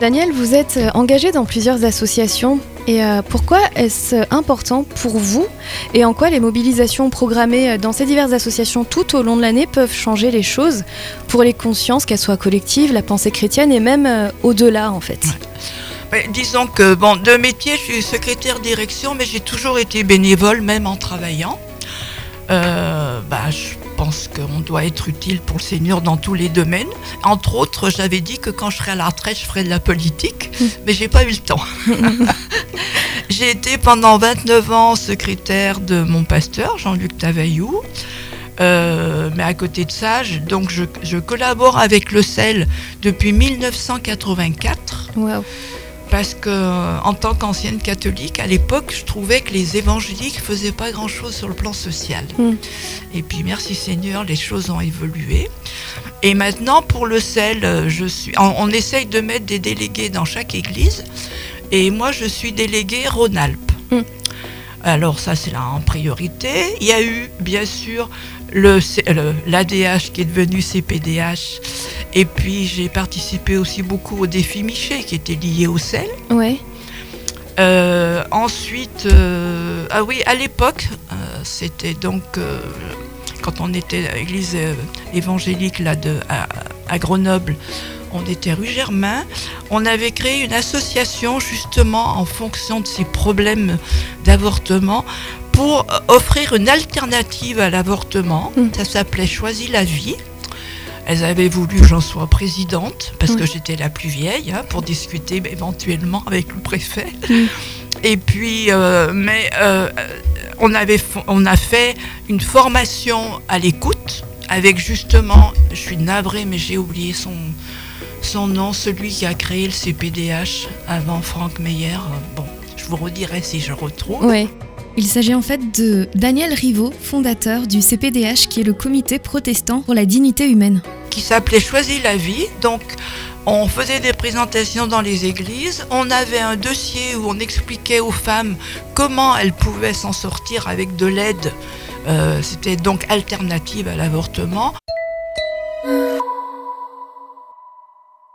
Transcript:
Daniel, vous êtes euh, engagé dans plusieurs associations. Et euh, pourquoi est-ce important pour vous Et en quoi les mobilisations programmées dans ces diverses associations tout au long de l'année peuvent changer les choses pour les consciences, qu'elles soient collectives, la pensée chrétienne et même euh, au-delà en fait? Ouais, disons que, bon, de métier, je suis secrétaire direction, mais j'ai toujours été bénévole, même en travaillant. Euh, bah, je pense qu'on doit être utile pour le Seigneur dans tous les domaines. Entre autres, j'avais dit que quand je serai à la retraite, je ferai de la politique, mais j'ai pas eu le temps. j'ai été pendant 29 ans secrétaire de mon pasteur, Jean-Luc Tavaillou. Euh, mais à côté de ça, je, donc je, je collabore avec le CEL depuis 1984 Waouh. Parce que en tant qu'ancienne catholique, à l'époque, je trouvais que les évangéliques faisaient pas grand-chose sur le plan social. Mm. Et puis merci Seigneur, les choses ont évolué. Et maintenant, pour le sel, euh, je suis, on, on essaye de mettre des délégués dans chaque église. Et moi, je suis déléguée Rhône-Alpes. Mm. Alors ça, c'est là en priorité. Il y a eu, bien sûr, le- l'ADH qui est devenu CPDH. Et puis, j'ai participé aussi beaucoup au défi Miché qui était lié au sel. Ouais. Euh, ensuite, euh, ah oui, à l'époque, euh, c'était donc quand on était à l'église évangélique là de, à, à Grenoble, on était rue Germain. On avait créé une association justement en fonction de ces problèmes d'avortement pour offrir une alternative à l'avortement. Mm. Ça s'appelait Choisis la vie. Elles avaient voulu que j'en sois présidente parce que j'étais la plus vieille hein, pour discuter éventuellement avec le préfet. Et puis, euh, mais euh, on, avait, fo- on a fait une formation à l'écoute avec justement, je suis navrée, mais j'ai oublié son, son nom, celui qui a créé le CPDH avant Franck Meyer. Bon, je vous redirai si je retrouve. Ouais. Il s'agit en fait de Daniel Rivaud, fondateur du CPDH qui est le comité protestant pour la dignité humaine. qui s'appelait Choisis la vie. Donc, on faisait des présentations dans les églises. On avait un dossier où on expliquait aux femmes comment elles pouvaient s'en sortir avec de l'aide. Euh, C'était donc alternative à l'avortement.